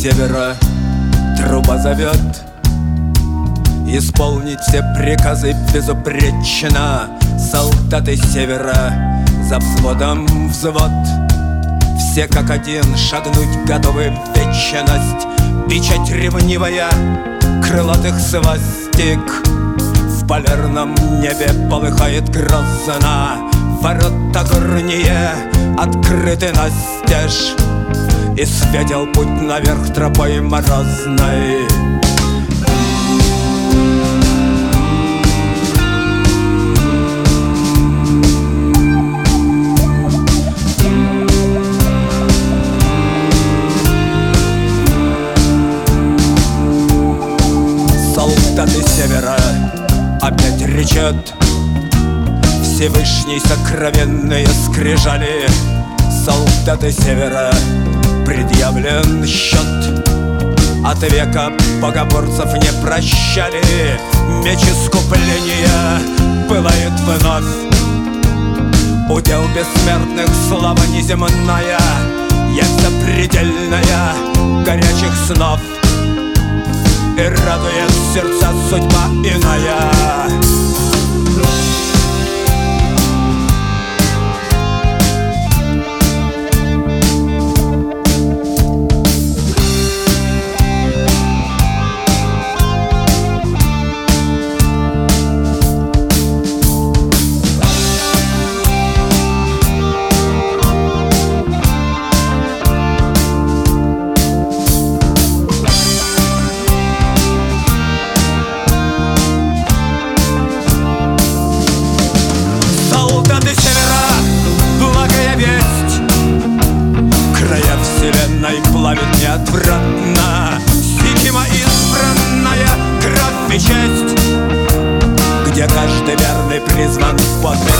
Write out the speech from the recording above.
Севера. Труба зовет. Исполнить все приказы безупречно. Солдаты севера. За взводом взвод. Все как один шагнуть готовы в вечность. Печать ревнивая. Крылатых свастик. В полярном небе полыхает грозно Ворота горние открыты настежь И светил путь наверх тропой морозной. Солдаты севера опять речет. Всевышний сокровенные скрижали. Солдаты севера предъявлен счет. От века богоборцев не прощали. Меч искупления пылает вновь. Удел бессмертных слава неземная Есть запредельная горячих снов. И радует сердца судьба иная плавит неотвратно. Сикима избранная кровь и честь Где каждый верный призван в подвиг